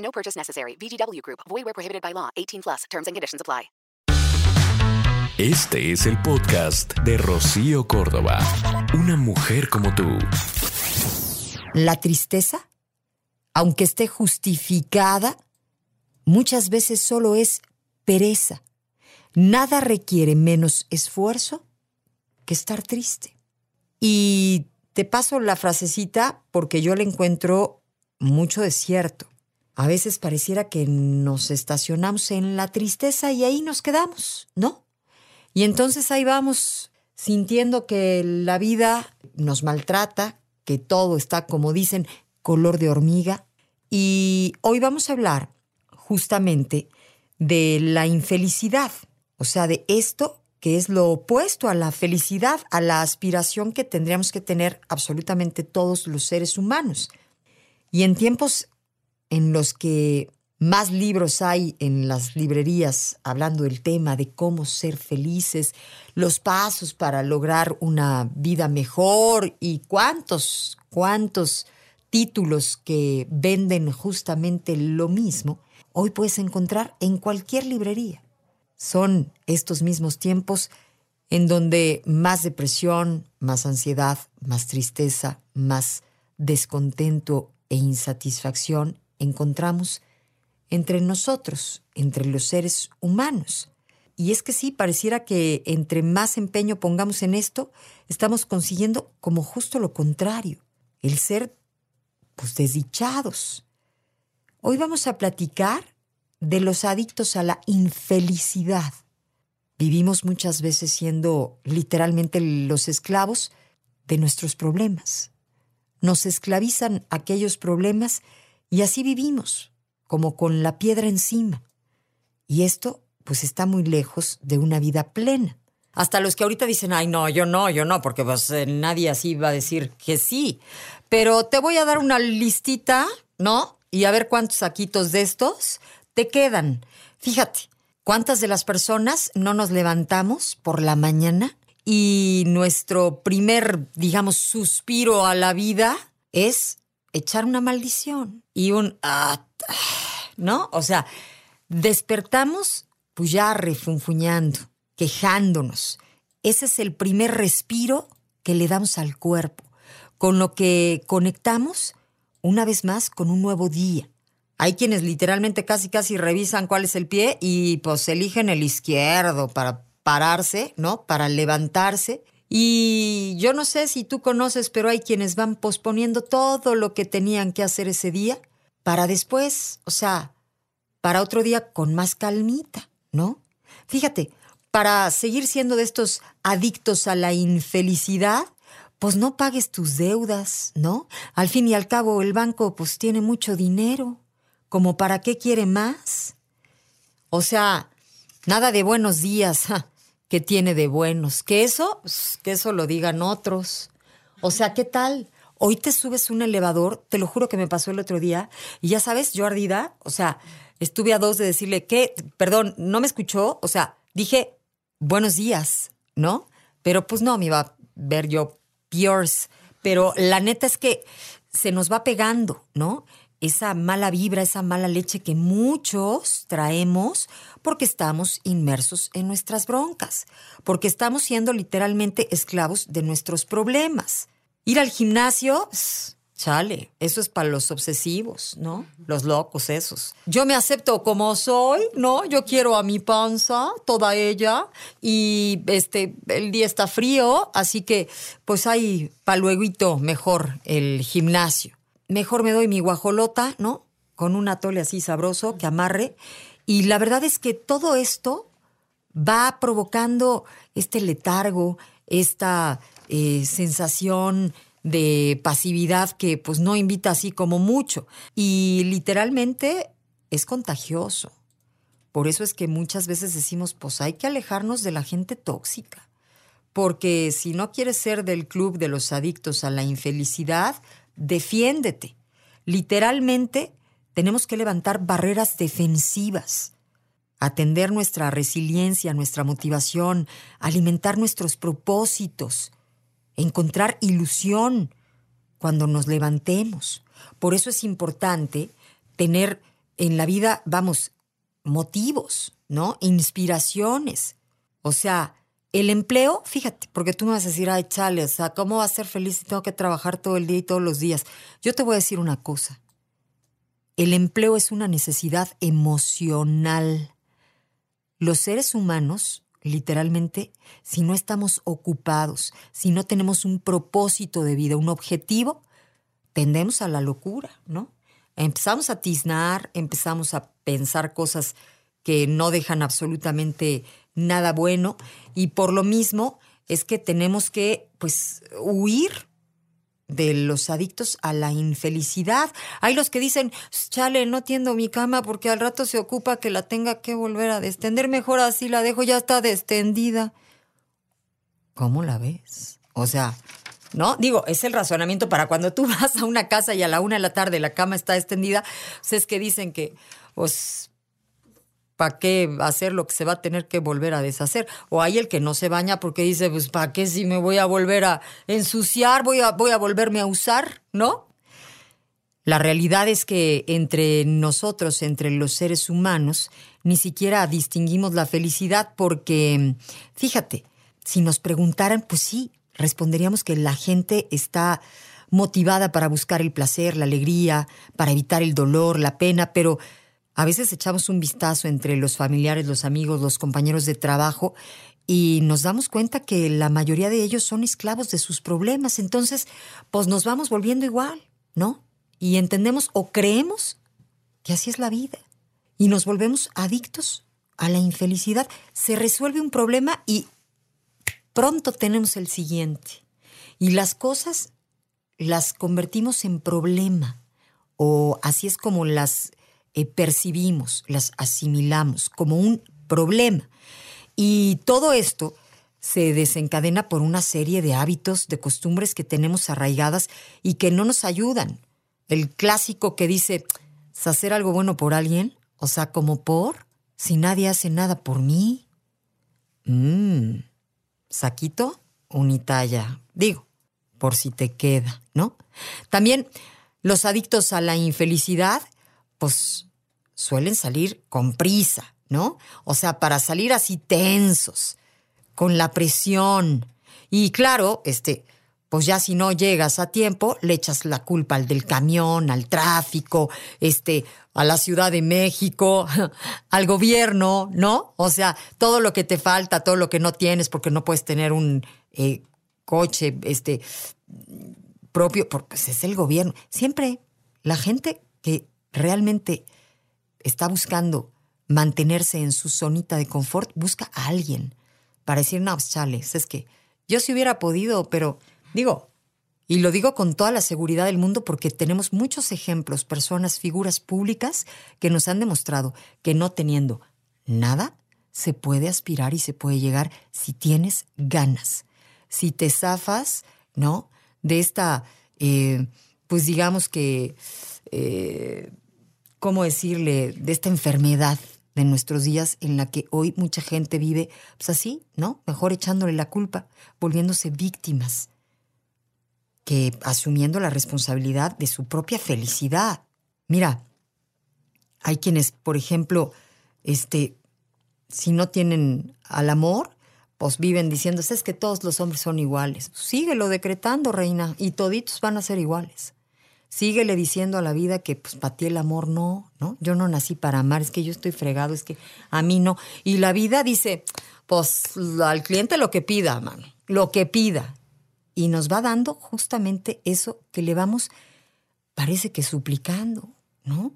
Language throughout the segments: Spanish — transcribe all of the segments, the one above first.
No purchase necessary. VGW Group. Void where prohibited by law. 18 plus. Terms and conditions apply. Este es el podcast de Rocío Córdoba. Una mujer como tú. La tristeza, aunque esté justificada, muchas veces solo es pereza. Nada requiere menos esfuerzo que estar triste. Y te paso la frasecita porque yo le encuentro mucho de cierto. A veces pareciera que nos estacionamos en la tristeza y ahí nos quedamos, ¿no? Y entonces ahí vamos sintiendo que la vida nos maltrata, que todo está, como dicen, color de hormiga. Y hoy vamos a hablar justamente de la infelicidad, o sea, de esto que es lo opuesto a la felicidad, a la aspiración que tendríamos que tener absolutamente todos los seres humanos. Y en tiempos en los que más libros hay en las librerías hablando del tema de cómo ser felices, los pasos para lograr una vida mejor y cuántos, cuántos títulos que venden justamente lo mismo, hoy puedes encontrar en cualquier librería. Son estos mismos tiempos en donde más depresión, más ansiedad, más tristeza, más descontento e insatisfacción encontramos entre nosotros, entre los seres humanos. Y es que sí, pareciera que entre más empeño pongamos en esto, estamos consiguiendo como justo lo contrario, el ser pues desdichados. Hoy vamos a platicar de los adictos a la infelicidad. Vivimos muchas veces siendo literalmente los esclavos de nuestros problemas. Nos esclavizan aquellos problemas y así vivimos, como con la piedra encima. Y esto, pues, está muy lejos de una vida plena. Hasta los que ahorita dicen, ay, no, yo no, yo no, porque pues, eh, nadie así va a decir que sí. Pero te voy a dar una listita, ¿no? Y a ver cuántos saquitos de estos te quedan. Fíjate, ¿cuántas de las personas no nos levantamos por la mañana y nuestro primer, digamos, suspiro a la vida es echar una maldición y un... ah, ¿No? O sea, despertamos pues ya refunfuñando, quejándonos. Ese es el primer respiro que le damos al cuerpo, con lo que conectamos una vez más con un nuevo día. Hay quienes literalmente casi casi revisan cuál es el pie y pues eligen el izquierdo para pararse, ¿no? Para levantarse. Y yo no sé si tú conoces, pero hay quienes van posponiendo todo lo que tenían que hacer ese día para después, o sea, para otro día con más calmita, ¿no? Fíjate, para seguir siendo de estos adictos a la infelicidad, pues no pagues tus deudas, ¿no? Al fin y al cabo el banco pues tiene mucho dinero, como para qué quiere más. O sea, nada de buenos días, ja, que tiene de buenos, que eso, pues, que eso lo digan otros. O sea, ¿qué tal? Hoy te subes un elevador, te lo juro que me pasó el otro día, y ya sabes, yo ardida, o sea, estuve a dos de decirle que, perdón, no me escuchó, o sea, dije buenos días, ¿no? Pero pues no me iba a ver yo peors. Pero la neta es que se nos va pegando, ¿no? Esa mala vibra, esa mala leche que muchos traemos porque estamos inmersos en nuestras broncas, porque estamos siendo literalmente esclavos de nuestros problemas. Ir al gimnasio, chale, eso es para los obsesivos, ¿no? Los locos esos. Yo me acepto como soy, ¿no? Yo quiero a mi panza, toda ella, y este, el día está frío, así que pues hay pa' lueguito mejor el gimnasio. Mejor me doy mi guajolota, ¿no? Con un atole así sabroso que amarre. Y la verdad es que todo esto va provocando este letargo, esta eh, sensación de pasividad que pues no invita así como mucho. Y literalmente es contagioso. Por eso es que muchas veces decimos, pues hay que alejarnos de la gente tóxica. Porque si no quieres ser del club de los adictos a la infelicidad, defiéndete. Literalmente tenemos que levantar barreras defensivas, atender nuestra resiliencia, nuestra motivación, alimentar nuestros propósitos, encontrar ilusión cuando nos levantemos. Por eso es importante tener en la vida, vamos, motivos, ¿no? Inspiraciones. O sea, el empleo, fíjate, porque tú me vas a decir, ay, chale, o sea, ¿cómo va a ser feliz si tengo que trabajar todo el día y todos los días? Yo te voy a decir una cosa. El empleo es una necesidad emocional. Los seres humanos, literalmente, si no estamos ocupados, si no tenemos un propósito de vida, un objetivo, tendemos a la locura, ¿no? Empezamos a tiznar, empezamos a pensar cosas que no dejan absolutamente nada bueno y por lo mismo es que tenemos que pues huir de los adictos a la infelicidad. Hay los que dicen, chale, no tiendo mi cama porque al rato se ocupa que la tenga que volver a destender, mejor así la dejo, ya está destendida. ¿Cómo la ves? O sea, ¿no? Digo, es el razonamiento para cuando tú vas a una casa y a la una de la tarde la cama está extendida, pues es que dicen que, pues, ¿para qué hacer lo que se va a tener que volver a deshacer? O hay el que no se baña porque dice, pues, ¿para qué si me voy a volver a ensuciar, voy a, voy a volverme a usar, ¿no? La realidad es que entre nosotros, entre los seres humanos, ni siquiera distinguimos la felicidad porque, fíjate, si nos preguntaran, pues sí, responderíamos que la gente está motivada para buscar el placer, la alegría, para evitar el dolor, la pena, pero a veces echamos un vistazo entre los familiares, los amigos, los compañeros de trabajo y nos damos cuenta que la mayoría de ellos son esclavos de sus problemas. Entonces, pues nos vamos volviendo igual, ¿no? Y entendemos o creemos que así es la vida. Y nos volvemos adictos a la infelicidad. Se resuelve un problema y pronto tenemos el siguiente. Y las cosas las convertimos en problema, o así es como las eh, percibimos, las asimilamos como un problema. Y todo esto se desencadena por una serie de hábitos, de costumbres que tenemos arraigadas y que no nos ayudan. El clásico que dice, hacer algo bueno por alguien, o sea, como por, si nadie hace nada por mí. Mmm saquito, unitalla. Digo, por si te queda, ¿no? También los adictos a la infelicidad, pues suelen salir con prisa, ¿no? O sea, para salir así tensos, con la presión. Y claro, este, pues ya si no llegas a tiempo, le echas la culpa al del camión, al tráfico, este, a la Ciudad de México, al gobierno, ¿no? O sea, todo lo que te falta, todo lo que no tienes, porque no puedes tener un eh, coche, este, propio, pues es el gobierno. Siempre la gente que realmente está buscando mantenerse en su zonita de confort, busca a alguien para decir, no, pues, chales, es que yo si hubiera podido, pero Digo, y lo digo con toda la seguridad del mundo porque tenemos muchos ejemplos, personas, figuras públicas que nos han demostrado que no teniendo nada, se puede aspirar y se puede llegar si tienes ganas. Si te zafas, ¿no? De esta, eh, pues digamos que, eh, ¿cómo decirle? De esta enfermedad de nuestros días en la que hoy mucha gente vive, pues así, ¿no? Mejor echándole la culpa, volviéndose víctimas que asumiendo la responsabilidad de su propia felicidad. Mira, hay quienes, por ejemplo, este, si no tienen al amor, pues viven diciendo, es que todos los hombres son iguales. Síguelo decretando, reina, y toditos van a ser iguales. Síguele diciendo a la vida que pues para ti el amor no, ¿no? Yo no nací para amar, es que yo estoy fregado, es que a mí no. Y la vida dice, pues al cliente lo que pida, mano, lo que pida y nos va dando justamente eso que le vamos, parece que suplicando, ¿no?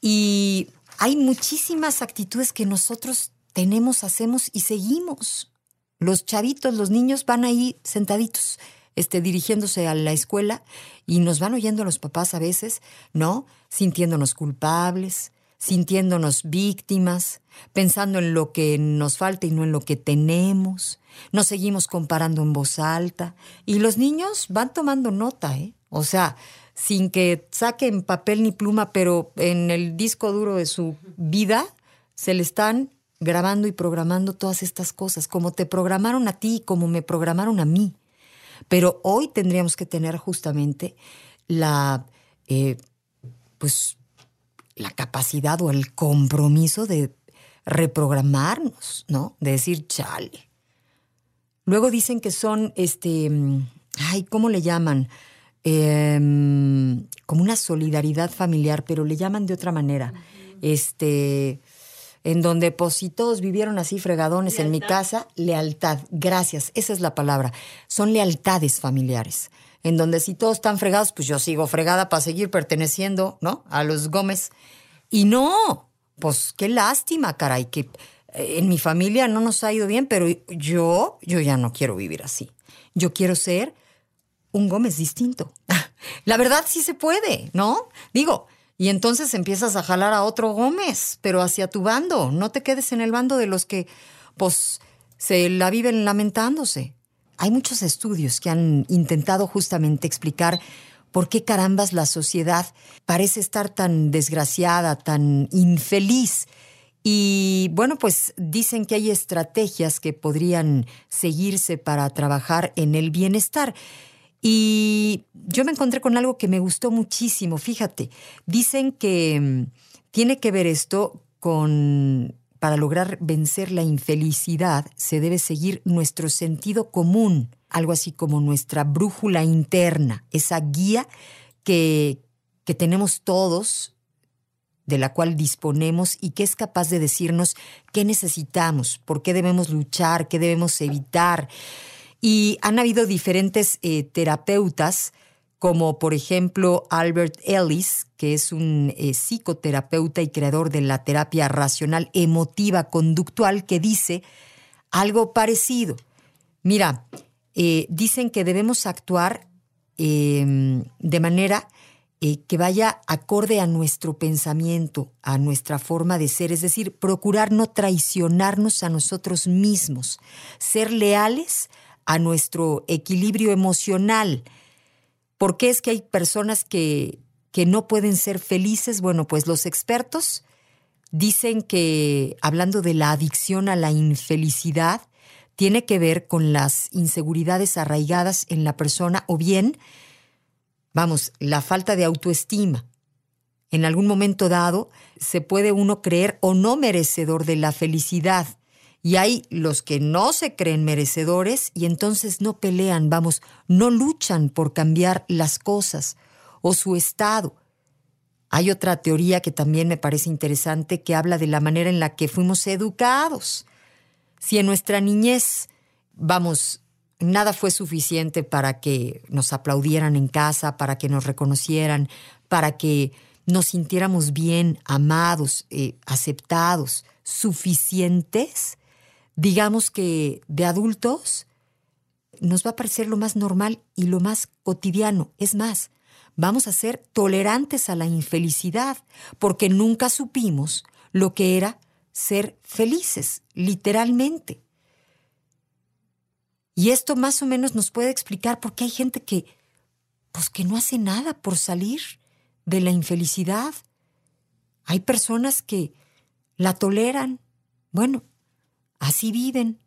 Y hay muchísimas actitudes que nosotros tenemos, hacemos y seguimos. Los chavitos, los niños van ahí sentaditos, este, dirigiéndose a la escuela y nos van oyendo los papás a veces, ¿no? Sintiéndonos culpables, sintiéndonos víctimas, pensando en lo que nos falta y no en lo que tenemos. Nos seguimos comparando en voz alta y los niños van tomando nota, ¿eh? O sea, sin que saquen papel ni pluma, pero en el disco duro de su vida se le están grabando y programando todas estas cosas, como te programaron a ti, como me programaron a mí. Pero hoy tendríamos que tener justamente la, eh, pues, la capacidad o el compromiso de reprogramarnos, ¿no? De decir, chale. Luego dicen que son, este, ay, ¿cómo le llaman? Em, como una solidaridad familiar, pero le llaman de otra manera. Este, en donde pues si todos vivieron así fregadones en mi casa, lealtad, gracias, esa es la palabra. Son lealtades familiares. En donde si todos están fregados, pues yo sigo fregada para seguir perteneciendo, ¿no? A los Gómez. Y no, pues qué lástima, caray, que eh, en mi familia no nos ha ido bien, pero yo, yo ya no quiero vivir así. Yo quiero ser un Gómez distinto. La verdad sí se puede, ¿no? Digo, y entonces empiezas a jalar a otro Gómez, pero hacia tu bando. No te quedes en el bando de los que, pues, se la viven lamentándose. Hay muchos estudios que han intentado justamente explicar por qué carambas la sociedad parece estar tan desgraciada, tan infeliz. Y bueno, pues dicen que hay estrategias que podrían seguirse para trabajar en el bienestar. Y yo me encontré con algo que me gustó muchísimo, fíjate, dicen que mm, tiene que ver esto con, para lograr vencer la infelicidad, se debe seguir nuestro sentido común, algo así como nuestra brújula interna, esa guía que, que tenemos todos, de la cual disponemos y que es capaz de decirnos qué necesitamos, por qué debemos luchar, qué debemos evitar. Y han habido diferentes eh, terapeutas, como por ejemplo Albert Ellis, que es un eh, psicoterapeuta y creador de la terapia racional emotiva conductual, que dice algo parecido. Mira, eh, dicen que debemos actuar em, de manera que vaya acorde a nuestro pensamiento, a nuestra forma de ser, es decir, procurar no traicionarnos a nosotros mismos, ser leales a nuestro equilibrio emocional. ¿Por qué es que hay personas que, que no pueden ser felices? Bueno, pues los expertos dicen que, hablando de la adicción a la infelicidad, tiene que ver con las inseguridades arraigadas en la persona o bien, vamos, la falta de autoestima. En algún momento dado se puede uno creer o no merecedor de la felicidad y hay los que no se creen merecedores y entonces no pelean, vamos, no luchan por cambiar las cosas o su estado. Hay otra teoría que también me parece interesante que habla de la manera en la que fuimos educados. Si en nuestra niñez, vamos, nada fue suficiente para que nos aplaudieran en casa, para que nos reconocieran, para que nos sintiéramos bien, amados, eh, aceptados, suficientes, digamos que de adultos, nos va a parecer lo más normal y lo más cotidiano. Es más, vamos a ser tolerantes a la infelicidad, porque nunca supimos lo que era ser felices, literalmente. Y esto más o menos nos puede explicar por qué hay gente que, pues que no hace nada por salir de la infelicidad. Hay personas que la toleran. Bueno, así viven.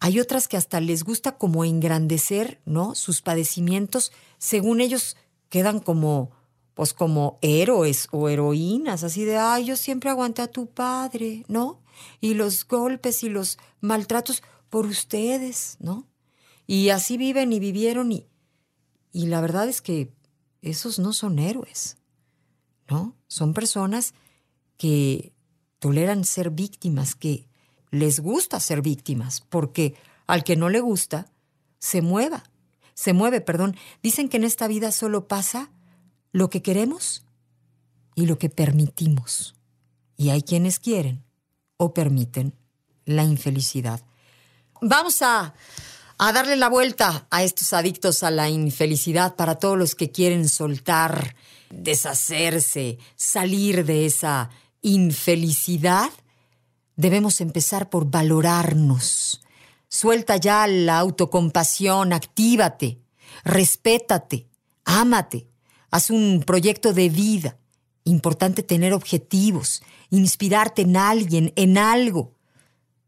Hay otras que hasta les gusta como engrandecer, ¿no? Sus padecimientos, según ellos quedan como, pues como héroes o heroínas, así de, ay, yo siempre aguanté a tu padre, ¿no? Y los golpes y los maltratos por ustedes, ¿no? Y así viven y vivieron y, y la verdad es que esos no son héroes, ¿no? Son personas que toleran ser víctimas, que les gusta ser víctimas, porque al que no le gusta, se mueva, se mueve, perdón. Dicen que en esta vida solo pasa lo que queremos y lo que permitimos. Y hay quienes quieren o permiten la infelicidad. Vamos a, a darle la vuelta a estos adictos a la infelicidad para todos los que quieren soltar, deshacerse, salir de esa infelicidad, debemos empezar por valorarnos. Suelta ya la autocompasión, actívate, respétate, ámate, haz un proyecto de vida. Importante tener objetivos, inspirarte en alguien, en algo.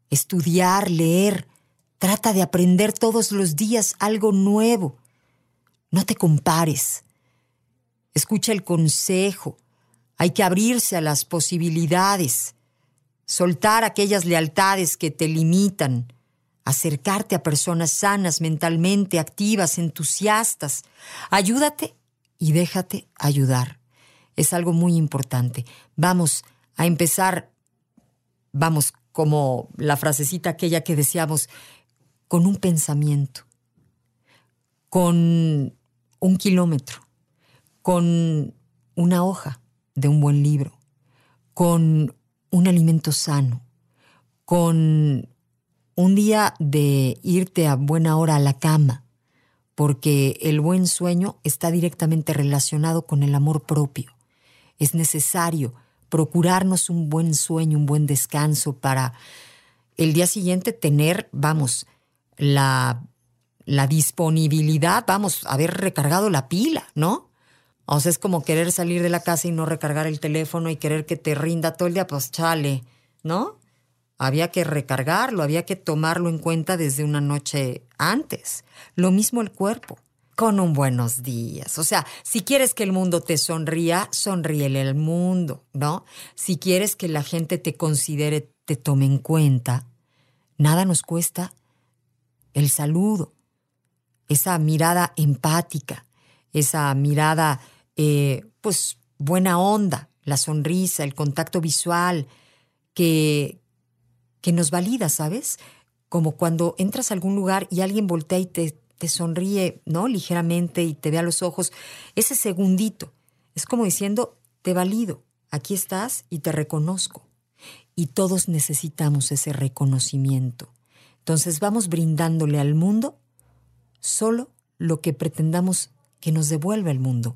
Estudiar, leer. Trata de aprender todos los días algo nuevo. No te compares. Escucha el consejo. Hay que abrirse a las posibilidades. Soltar aquellas lealtades que te limitan. Acercarte a personas sanas mentalmente, activas, entusiastas. Ayúdate y déjate ayudar. Es algo muy importante. Vamos a empezar, vamos, como la frasecita aquella que decíamos, con un pensamiento, con un kilómetro, con una hoja de un buen libro, con un alimento sano, con un día de irte a buena hora a la cama, porque el buen sueño está directamente relacionado con el amor propio. Es necesario procurarnos un buen sueño, un buen descanso para el día siguiente tener, vamos, la, disponibilidad, vamos, haber recargado la pila, ¿no? O sea, es como querer salir de la casa y no recargar el teléfono y querer que te rinda todo el día, pues chale, ¿no? Había que recargarlo, había que tomarlo en cuenta desde una noche antes. Lo mismo el cuerpo, con un buenos días. O sea, si quieres que el mundo te sonría, sonríele al mundo, ¿no? Si quieres que la gente te considere, te tome en cuenta, nada nos cuesta el saludo, esa mirada empática, esa mirada eh, pues buena onda, la sonrisa, el contacto visual, que, que nos valida, ¿sabes? Como cuando entras a algún lugar y alguien voltea y te, te sonríe, ¿no? Ligeramente y te ve a los ojos, ese segundito, es como diciendo, te valido, aquí estás y te reconozco. Y todos necesitamos ese reconocimiento. Entonces vamos brindándole al mundo solo lo que pretendamos que nos devuelva el mundo,